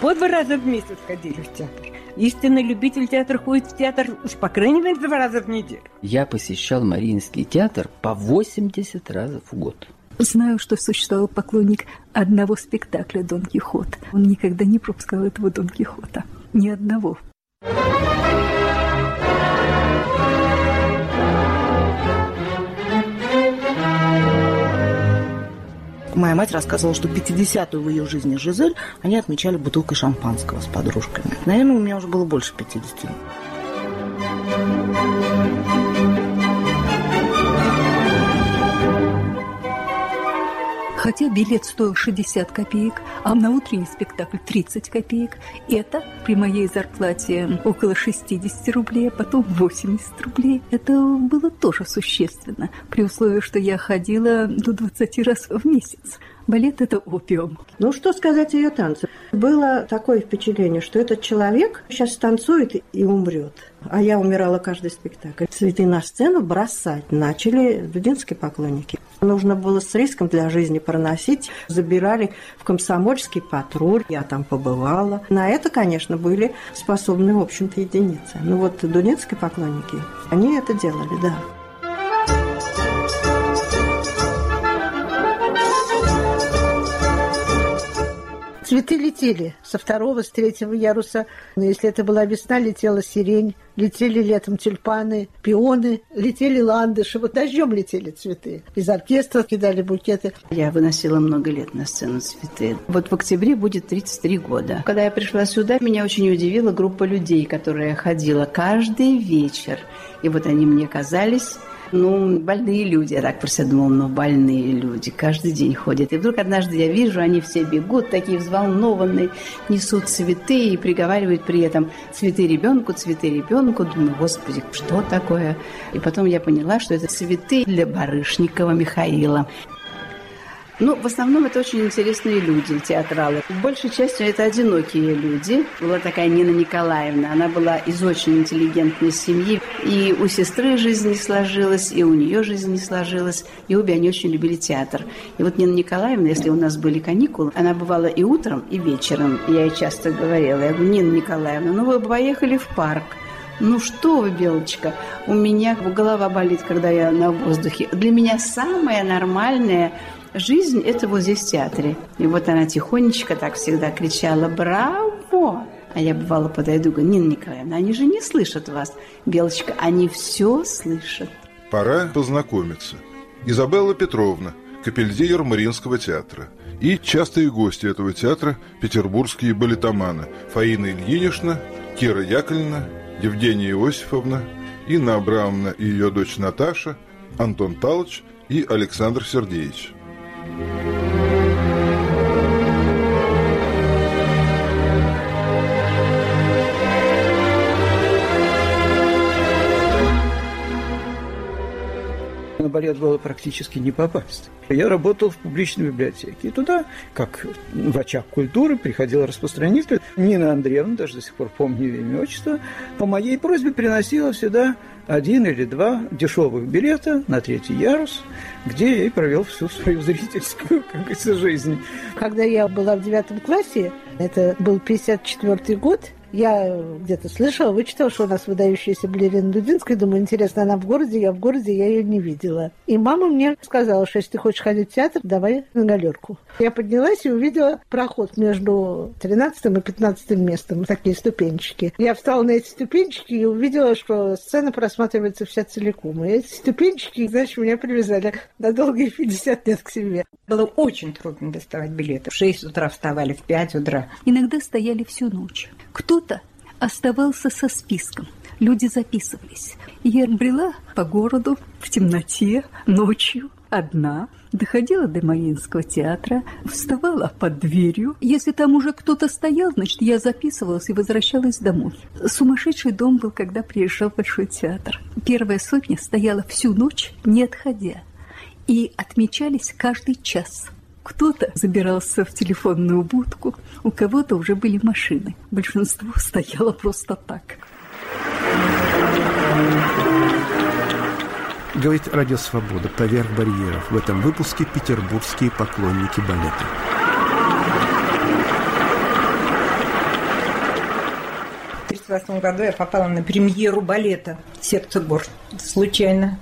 По два раза в месяц ходили в театр. Истинный любитель театра ходит в театр уж по крайней мере два раза в неделю. Я посещал Мариинский театр по 80 раз в год. Знаю, что существовал поклонник одного спектакля «Дон Кихот». Он никогда не пропускал этого Дон Кихота. Ни одного. Моя мать рассказывала, что 50-ю в ее жизни Жизель они отмечали бутылкой шампанского с подружками. Наверное, у меня уже было больше 50. Хотя билет стоил 60 копеек, а на утренний спектакль 30 копеек. Это при моей зарплате около 60 рублей, а потом 80 рублей. Это было тоже существенно, при условии, что я ходила до 20 раз в месяц. Балет – это опиум. Ну, что сказать о ее танце? Было такое впечатление, что этот человек сейчас танцует и умрет. А я умирала каждый спектакль. Цветы на сцену бросать начали дудинские поклонники. Нужно было с риском для жизни проносить. Забирали в комсомольский патруль. Я там побывала. На это, конечно, были способны, в общем-то, единицы. Ну вот дудинские поклонники, они это делали, да. Цветы летели со второго, с третьего яруса. Но если это была весна, летела сирень, летели летом тюльпаны, пионы, летели ландыши. Вот дождем летели цветы. Из оркестра кидали букеты. Я выносила много лет на сцену цветы. Вот в октябре будет 33 года. Когда я пришла сюда, меня очень удивила группа людей, которая ходила каждый вечер. И вот они мне казались ну, больные люди. Я так про себя думала, ну, больные люди. Каждый день ходят. И вдруг однажды я вижу, они все бегут, такие взволнованные, несут цветы и приговаривают при этом цветы ребенку, цветы ребенку. Думаю, господи, что такое? И потом я поняла, что это цветы для Барышникова Михаила. Ну, в основном это очень интересные люди, театралы. Большей части это одинокие люди. Была такая Нина Николаевна. Она была из очень интеллигентной семьи. И у сестры жизнь не сложилась, и у нее жизнь не сложилась. И обе они очень любили театр. И вот Нина Николаевна, если у нас были каникулы, она бывала и утром, и вечером. Я ей часто говорила, я говорю, Нина Николаевна, ну вы поехали в парк. Ну что вы, Белочка, у меня голова болит, когда я на воздухе. Для меня самое нормальное жизнь – это вот здесь в театре. И вот она тихонечко так всегда кричала «Браво!» А я бывало подойду говорю, Нина Николаевна, они же не слышат вас. Белочка, они все слышат. Пора познакомиться. Изабелла Петровна, капельдинер Мариинского театра. И частые гости этого театра – петербургские балетоманы Фаина Ильинична, Кира Яковлевна, Евгения Иосифовна, Инна Абрамовна и ее дочь Наташа, Антон Павлович и Александр Сергеевич. На балет было практически не попасть. Я работал в публичной библиотеке. И туда, как в очаг культуры, приходил распространитель. Нина Андреевна, даже до сих пор помню ее имя отчество, по моей просьбе приносила всегда один или два дешевых билета на третий ярус, где я и провел всю свою зрительскую, как говорится, жизнь. Когда я была в девятом классе, это был 54 год, я где-то слышала, вычитала, что у нас выдающаяся балерина Дудинская. Думаю, интересно, она в городе, я в городе, я ее не видела. И мама мне сказала, что если ты хочешь ходить в театр, давай на галерку. Я поднялась и увидела проход между 13 и 15 местом, такие ступенчики. Я встала на эти ступенчики и увидела, что сцена просматривается вся целиком. И эти ступенчики, значит, меня привязали на долгие 50 лет к себе. Было очень трудно доставать билеты. В 6 утра вставали, в 5 утра. Иногда стояли всю ночь. Кто-то оставался со списком. Люди записывались. Я брела по городу в темноте, ночью, одна, доходила до Мариинского театра, вставала под дверью. Если там уже кто-то стоял, значит, я записывалась и возвращалась домой. Сумасшедший дом был, когда приезжал в Большой театр. Первая сотня стояла всю ночь, не отходя. И отмечались каждый час. Кто-то забирался в телефонную будку, у кого-то уже были машины. Большинство стояло просто так. Говорит Радио Свобода «Поверх барьеров». В этом выпуске петербургские поклонники балета. В 1938 году я попала на премьеру балета «Сердце гор» случайно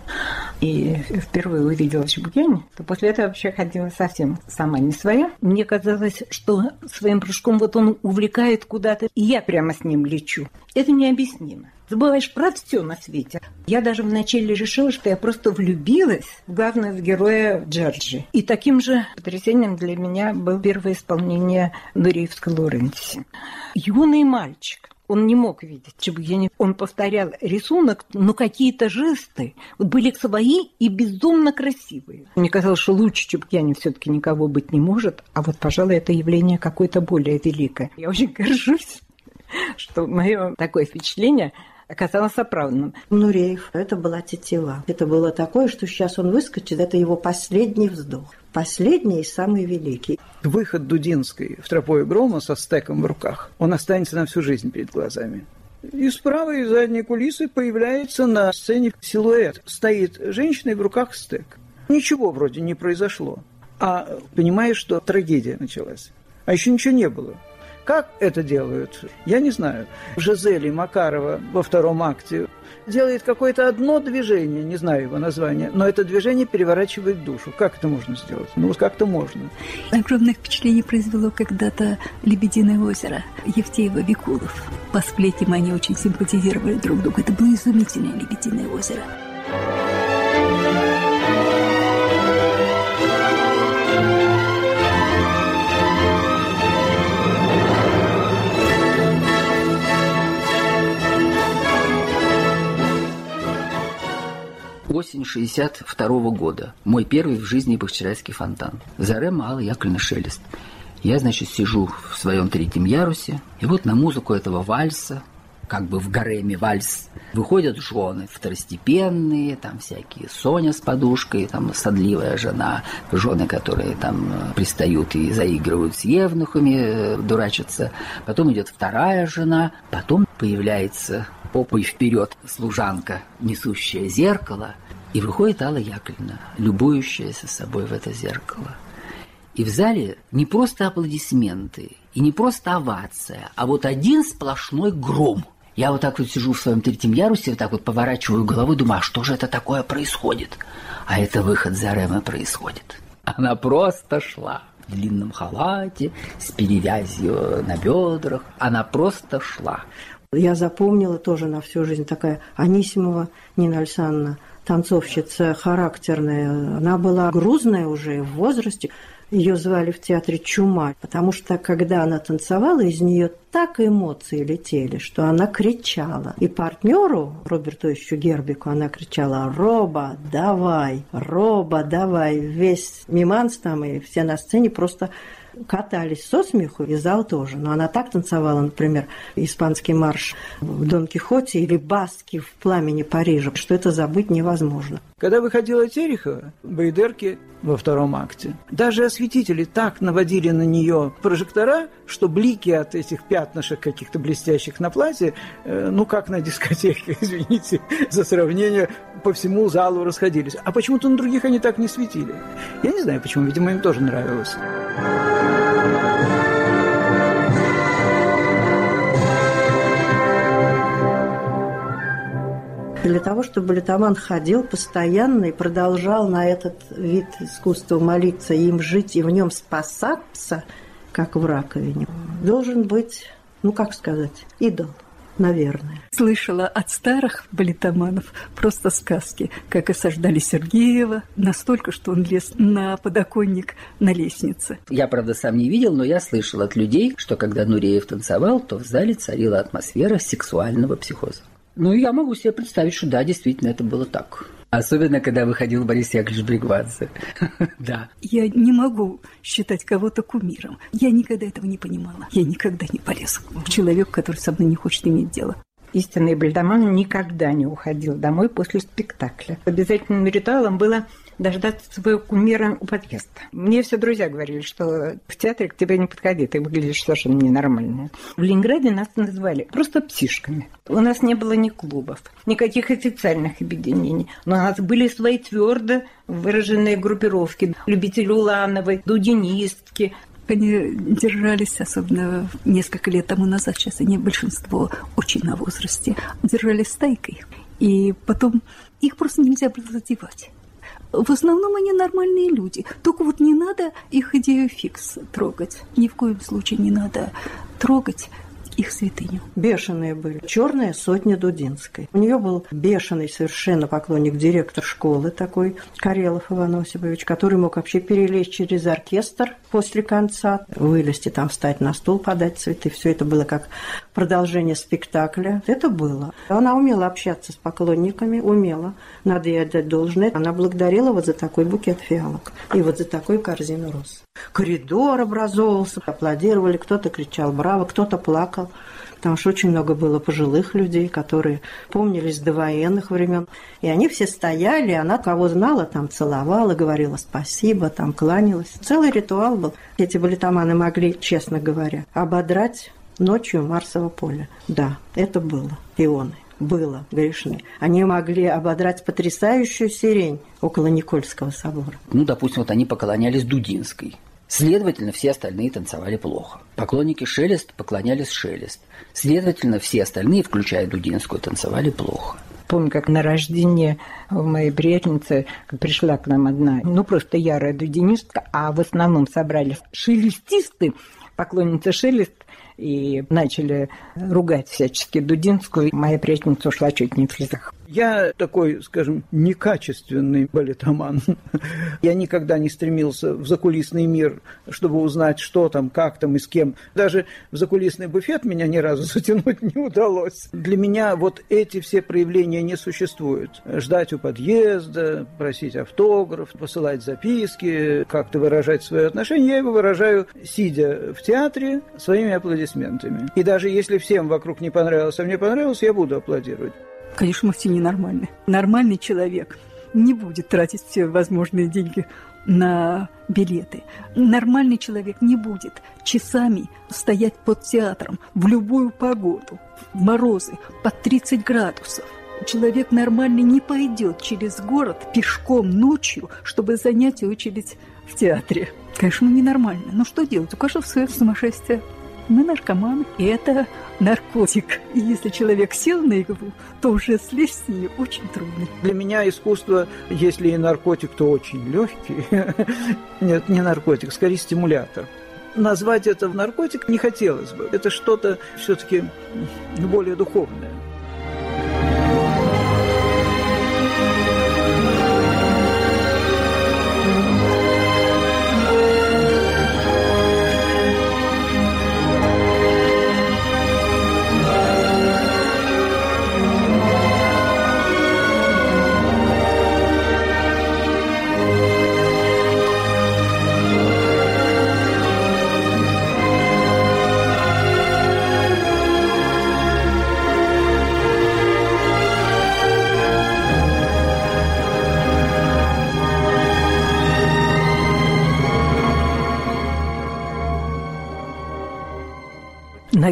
и впервые увидела Чебукяне, то после этого вообще ходила совсем сама не своя. Мне казалось, что своим прыжком вот он увлекает куда-то, и я прямо с ним лечу. Это необъяснимо. Забываешь про все на свете. Я даже вначале решила, что я просто влюбилась в главного героя Джорджи. И таким же потрясением для меня было первое исполнение Нуриевской Лоренси. Юный мальчик, Он не мог видеть Чебургенев. Он повторял рисунок, но какие-то жесты были свои и безумно красивые. Мне казалось, что лучше Чебургенев все таки никого быть не может, а вот, пожалуй, это явление какое-то более великое. Я очень горжусь, что мое такое впечатление оказалось оправданным. Нуреев, это была тетива. Это было такое, что сейчас он выскочит, это его последний вздох. Последний и самый великий. Выход Дудинской в тропой грома со стеком в руках, он останется на всю жизнь перед глазами. И справа из задней кулисы появляется на сцене силуэт. Стоит женщина и в руках стек. Ничего вроде не произошло. А понимаешь, что трагедия началась. А еще ничего не было. Как это делают, я не знаю. Жизели Макарова во втором акте делает какое-то одно движение, не знаю его название, но это движение переворачивает душу. Как это можно сделать? Ну, как-то можно. Огромное впечатление произвело когда-то «Лебединое озеро» Евтеева-Викулов. По сплетням они очень симпатизировали друг другу. Это было изумительное «Лебединое озеро». 1962 года. Мой первый в жизни Бахчарайский фонтан. Заре Мала Яковлевна Шелест. Я, значит, сижу в своем третьем ярусе, и вот на музыку этого вальса, как бы в гареме вальс, выходят жены второстепенные, там всякие Соня с подушкой, там садливая жена, жены, которые там э, пристают и заигрывают с евнухами, э, дурачатся. Потом идет вторая жена, потом появляется попой вперед служанка, несущая зеркало, и выходит Алла Яковлевна, любующаяся собой в это зеркало. И в зале не просто аплодисменты, и не просто овация, а вот один сплошной гром. Я вот так вот сижу в своем третьем ярусе, вот так вот поворачиваю головой, думаю, а что же это такое происходит? А это выход Заремы происходит. Она просто шла в длинном халате, с перевязью на бедрах. Она просто шла. Я запомнила тоже на всю жизнь такая Анисимова Нина Александровна, танцовщица характерная. Она была грузная уже в возрасте. Ее звали в театре Чума, потому что когда она танцевала, из нее так эмоции летели, что она кричала. И партнеру Роберту еще Гербику она кричала «Роба, давай! Роба, давай!» Весь миманс там и все на сцене просто катались со смеху, и зал тоже. Но она так танцевала, например, испанский марш в Дон Кихоте или баски в пламени Парижа, что это забыть невозможно. Когда выходила Терехова, Байдерки во втором акте, даже осветители так наводили на нее прожектора, что блики от этих пятнышек каких-то блестящих на платье, э, ну, как на дискотеке, извините за сравнение, по всему залу расходились. А почему-то на других они так не светили. Я не знаю, почему, видимо, им тоже нравилось. Для того, чтобы литоман ходил постоянно и продолжал на этот вид искусства молиться, им жить и в нем спасаться, как в раковине, должен быть, ну как сказать, идол наверное. Слышала от старых балетоманов просто сказки, как осаждали Сергеева, настолько, что он лез на подоконник на лестнице. Я, правда, сам не видел, но я слышал от людей, что когда Нуреев танцевал, то в зале царила атмосфера сексуального психоза. Ну, я могу себе представить, что да, действительно, это было так. Особенно, когда выходил Борис Яковлевич Бригвадзе. да. Я не могу считать кого-то кумиром. Я никогда этого не понимала. Я никогда не полез к человеку, который со мной не хочет иметь дело. Истинный бальдаман никогда не уходил домой после спектакля. Обязательным ритуалом было дождаться своего кумира у подъезда. Мне все друзья говорили, что в театре к тебе не подходи, ты выглядишь совершенно ненормально. В Ленинграде нас называли просто псишками. У нас не было ни клубов, никаких официальных объединений, но у нас были свои твердо выраженные группировки. Любители Улановой, дудинистки, они держались, особенно несколько лет тому назад, сейчас они большинство очень на возрасте, держались стайкой. И потом их просто нельзя было задевать. В основном они нормальные люди. Только вот не надо их идею фикс трогать. Ни в коем случае не надо трогать их святыню. Бешеные были. Черная сотня Дудинской. У нее был бешеный совершенно поклонник, директор школы такой, Карелов Иван Осипович, который мог вообще перелезть через оркестр после конца, вылезти там, встать на стул, подать цветы. Все это было как продолжение спектакля. Это было. Она умела общаться с поклонниками, умела. Надо ей отдать должное. Она благодарила вот за такой букет фиалок и вот за такую корзину роз. Коридор образовывался, аплодировали, кто-то кричал «Браво!», кто-то плакал потому что очень много было пожилых людей, которые помнились до военных времен. И они все стояли, она кого знала, там целовала, говорила спасибо, там кланялась. Целый ритуал был. Эти балетоманы могли, честно говоря, ободрать ночью Марсово поле. Да, это было. Ионы было грешны. Они могли ободрать потрясающую сирень около Никольского собора. Ну, допустим, вот они поклонялись Дудинской. Следовательно, все остальные танцевали плохо. Поклонники Шелест поклонялись Шелест. Следовательно, все остальные, включая Дудинскую, танцевали плохо. Помню, как на рождение моей приятельницы пришла к нам одна, ну просто ярая дудинистка, а в основном собрались шелестисты, поклонницы Шелест, и начали ругать всячески Дудинскую. Моя приятельница ушла чуть не в слезах. Я такой, скажем, некачественный балетоман. Я никогда не стремился в закулисный мир, чтобы узнать, что там, как там и с кем. Даже в закулисный буфет меня ни разу затянуть не удалось. Для меня вот эти все проявления не существуют. Ждать у подъезда, просить автограф, посылать записки, как-то выражать свое отношение, я его выражаю, сидя в театре, своими аплодисментами. И даже если всем вокруг не понравилось, а мне понравилось, я буду аплодировать. Конечно, мы все ненормальны. Нормальный человек не будет тратить все возможные деньги на билеты. Нормальный человек не будет часами стоять под театром в любую погоду, в морозы под 30 градусов. Человек нормальный не пойдет через город пешком ночью, чтобы занять очередь в театре. Конечно, ненормально. Но что делать? У каждого свое сумасшествие. Мы наркоманы, и это наркотик. И если человек сел на иглу, то уже слезть с нее очень трудно. Для меня искусство, если и наркотик, то очень легкий. Нет, не наркотик, скорее стимулятор. Назвать это в наркотик не хотелось бы. Это что-то все-таки более духовное.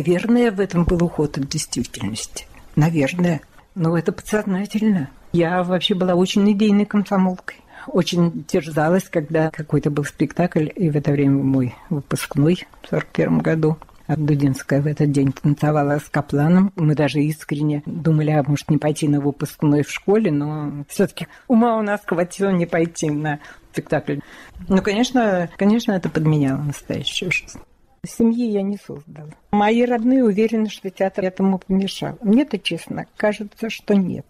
Наверное, в этом был уход от действительности. Наверное. Но это подсознательно. Я вообще была очень идейной комсомолкой. Очень терзалась, когда какой-то был спектакль, и в это время мой выпускной в 41 году. А Дудинская в этот день танцевала с Капланом. Мы даже искренне думали, а может не пойти на выпускной в школе, но все-таки ума у нас хватило не пойти на спектакль. Ну, конечно, конечно, это подменяло настоящую жизнь. Семьи я не создала. Мои родные уверены, что театр этому помешал. Мне-то, честно, кажется, что нет.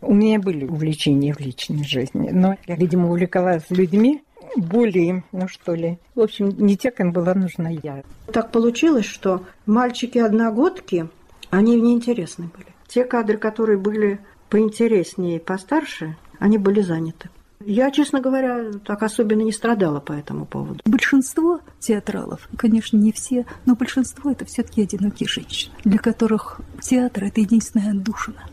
У меня были увлечения в личной жизни, но я, видимо, увлекалась людьми, более, ну что ли. В общем, не те, кем была нужна я. Так получилось, что мальчики-одногодки, они неинтересны были. Те кадры, которые были поинтереснее и постарше, они были заняты. Я, честно говоря, так особенно не страдала по этому поводу. Большинство театралов, конечно, не все, но большинство это все-таки одинокие женщины, для которых театр это единственная отдушина,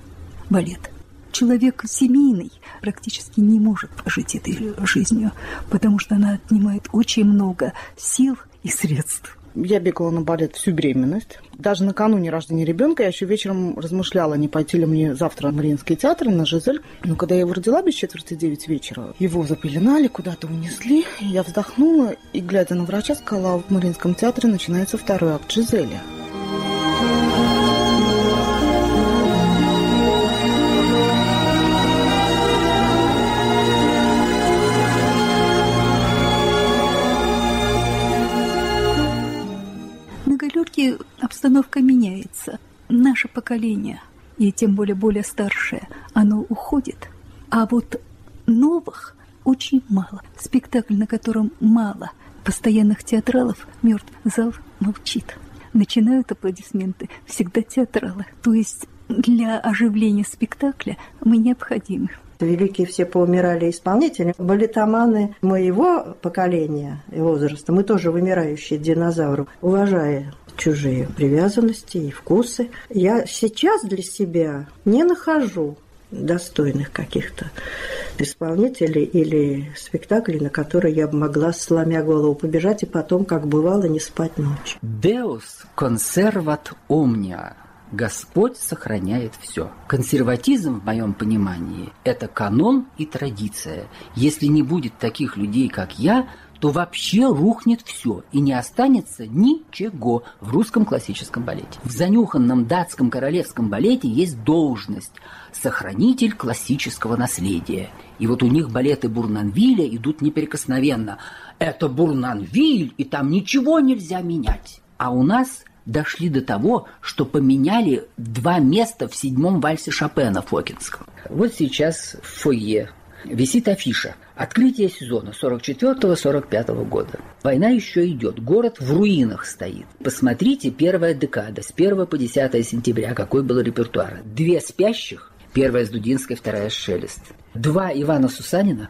балет. Человек семейный практически не может жить этой жизнью, потому что она отнимает очень много сил и средств. Я бегала на балет всю беременность. Даже накануне рождения ребенка я еще вечером размышляла, не пойти ли мне завтра в Мариинский театр на Жизель. Но когда я его родила без четверти девять вечера, его запеленали, куда-то унесли. Я вздохнула и, глядя на врача, сказала, в Мариинском театре начинается второй акт Жизели. Обстановка меняется. наше поколение, и тем более более старшее, оно уходит. А вот новых очень мало. Спектакль, на котором мало постоянных театралов, мертв. Зал молчит. Начинают аплодисменты всегда театралы. То есть для оживления спектакля мы необходимы. Великие все поумирали исполнители. Балетоманы моего поколения и возраста, мы тоже вымирающие динозавры, уважая чужие привязанности и вкусы. Я сейчас для себя не нахожу достойных каких-то исполнителей или спектаклей, на которые я бы могла, сломя голову, побежать и потом, как бывало, не спать ночь. Deus conservat omnia. Господь сохраняет все. Консерватизм, в моем понимании, это канон и традиция. Если не будет таких людей, как я, то вообще рухнет все и не останется ничего в русском классическом балете. В занюханном датском королевском балете есть должность сохранитель классического наследия. И вот у них балеты Бурнанвиля идут неприкосновенно. Это Бурнанвиль, и там ничего нельзя менять. А у нас дошли до того, что поменяли два места в седьмом вальсе Шопена Фокинского. Вот сейчас в фойе висит афиша Открытие сезона 44-45 года. Война еще идет, город в руинах стоит. Посмотрите, первая декада, с 1 по 10 сентября, какой был репертуар. Две спящих, первая с Дудинской, вторая с Шелест. Два Ивана Сусанина,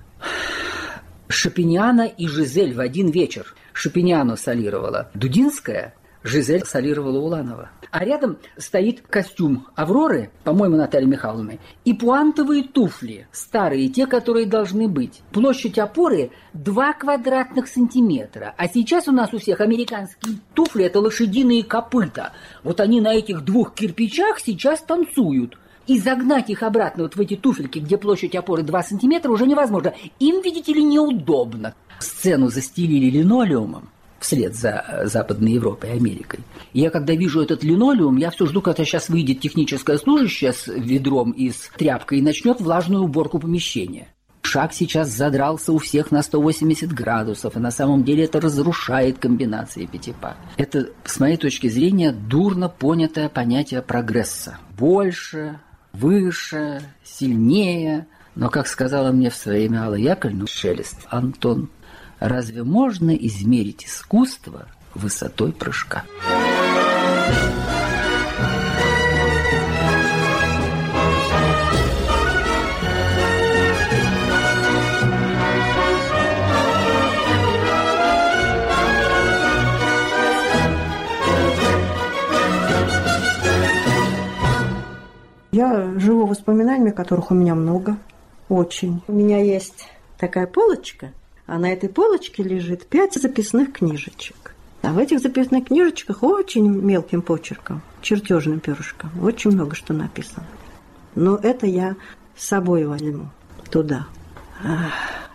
Шапиняна и Жизель в один вечер. Шапиняну солировала Дудинская, Жизель солировала Уланова. А рядом стоит костюм Авроры, по-моему, Натальи Михайловны, и пуантовые туфли, старые, те, которые должны быть. Площадь опоры 2 квадратных сантиметра. А сейчас у нас у всех американские туфли – это лошадиные копыта. Вот они на этих двух кирпичах сейчас танцуют. И загнать их обратно вот в эти туфельки, где площадь опоры 2 сантиметра, уже невозможно. Им, видите ли, неудобно. Сцену застелили линолеумом вслед за э, Западной Европой и Америкой. И я когда вижу этот линолеум, я все жду, когда сейчас выйдет техническая служащая с ведром и с тряпкой и начнет влажную уборку помещения. Шаг сейчас задрался у всех на 180 градусов, и на самом деле это разрушает комбинации пятипа. Это, с моей точки зрения, дурно понятое понятие прогресса. Больше, выше, сильнее. Но, как сказала мне в свое время Алла Яковлевна Шелест, Антон, Разве можно измерить искусство высотой прыжка? Я живу воспоминаниями, которых у меня много, очень. У меня есть такая полочка – а на этой полочке лежит пять записных книжечек. А в этих записных книжечках очень мелким почерком, чертежным перышком, очень много что написано. Но это я с собой возьму туда.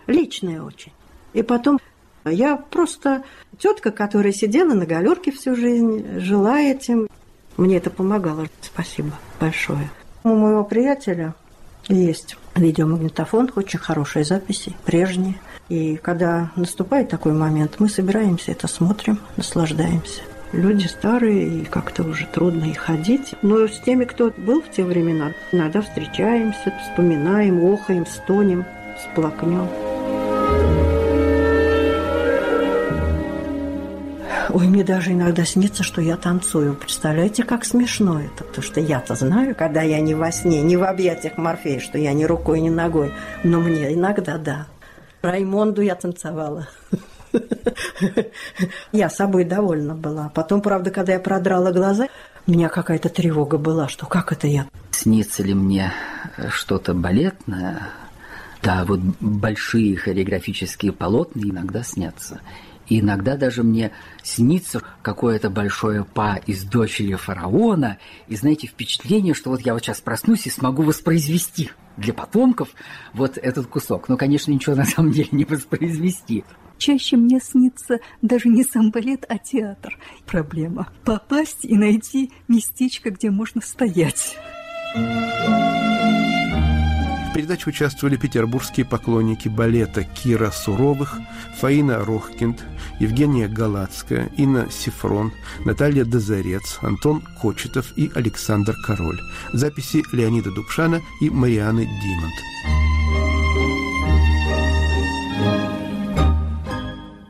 Личное очень. И потом я просто тетка, которая сидела на галерке всю жизнь, жила этим. Мне это помогало. Спасибо большое. У моего приятеля есть видеомагнитофон, очень хорошие записи, прежние. И когда наступает такой момент, мы собираемся это смотрим, наслаждаемся. Люди старые, и как-то уже трудно и ходить. Но с теми, кто был в те времена, иногда встречаемся, вспоминаем, охаем, стонем, сплакнем. Ой, мне даже иногда снится, что я танцую. Представляете, как смешно это? Потому что я-то знаю, когда я не во сне, не в объятиях Морфея, что я ни рукой, ни ногой. Но мне иногда да. Раймонду я танцевала. Я собой довольна была. Потом, правда, когда я продрала глаза, у меня какая-то тревога была, что как это я? Снится ли мне что-то балетное? Да, вот большие хореографические полотна иногда снятся. И иногда даже мне снится какое-то большое па из дочери фараона, и, знаете, впечатление, что вот я вот сейчас проснусь и смогу воспроизвести для потомков вот этот кусок. Но, конечно, ничего на самом деле не воспроизвести. Чаще мне снится даже не сам балет, а театр. Проблема – попасть и найти местечко, где можно стоять. В передаче участвовали петербургские поклонники балета Кира Суровых, Фаина Рохкинд, Евгения Галацкая, Инна Сифрон, Наталья Дозорец, Антон Кочетов и Александр Король. Записи Леонида Дубшана и Марианы Димонт.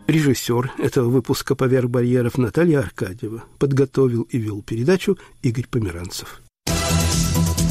Режиссер этого выпуска «Поверх барьеров» Наталья Аркадьева подготовил и вел передачу Игорь Померанцев.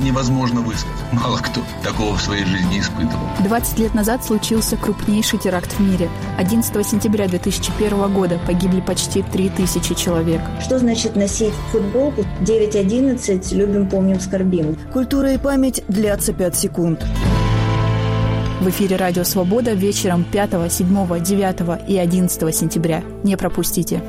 Невозможно высказать. Мало кто такого в своей жизни испытывал. 20 лет назад случился крупнейший теракт в мире. 11 сентября 2001 года погибли почти 3000 человек. Что значит носить футболку 9.11 «Любим, помним, скорбим»? Культура и память длятся 5 секунд. В эфире «Радио Свобода» вечером 5, 7, 9 и 11 сентября. Не пропустите.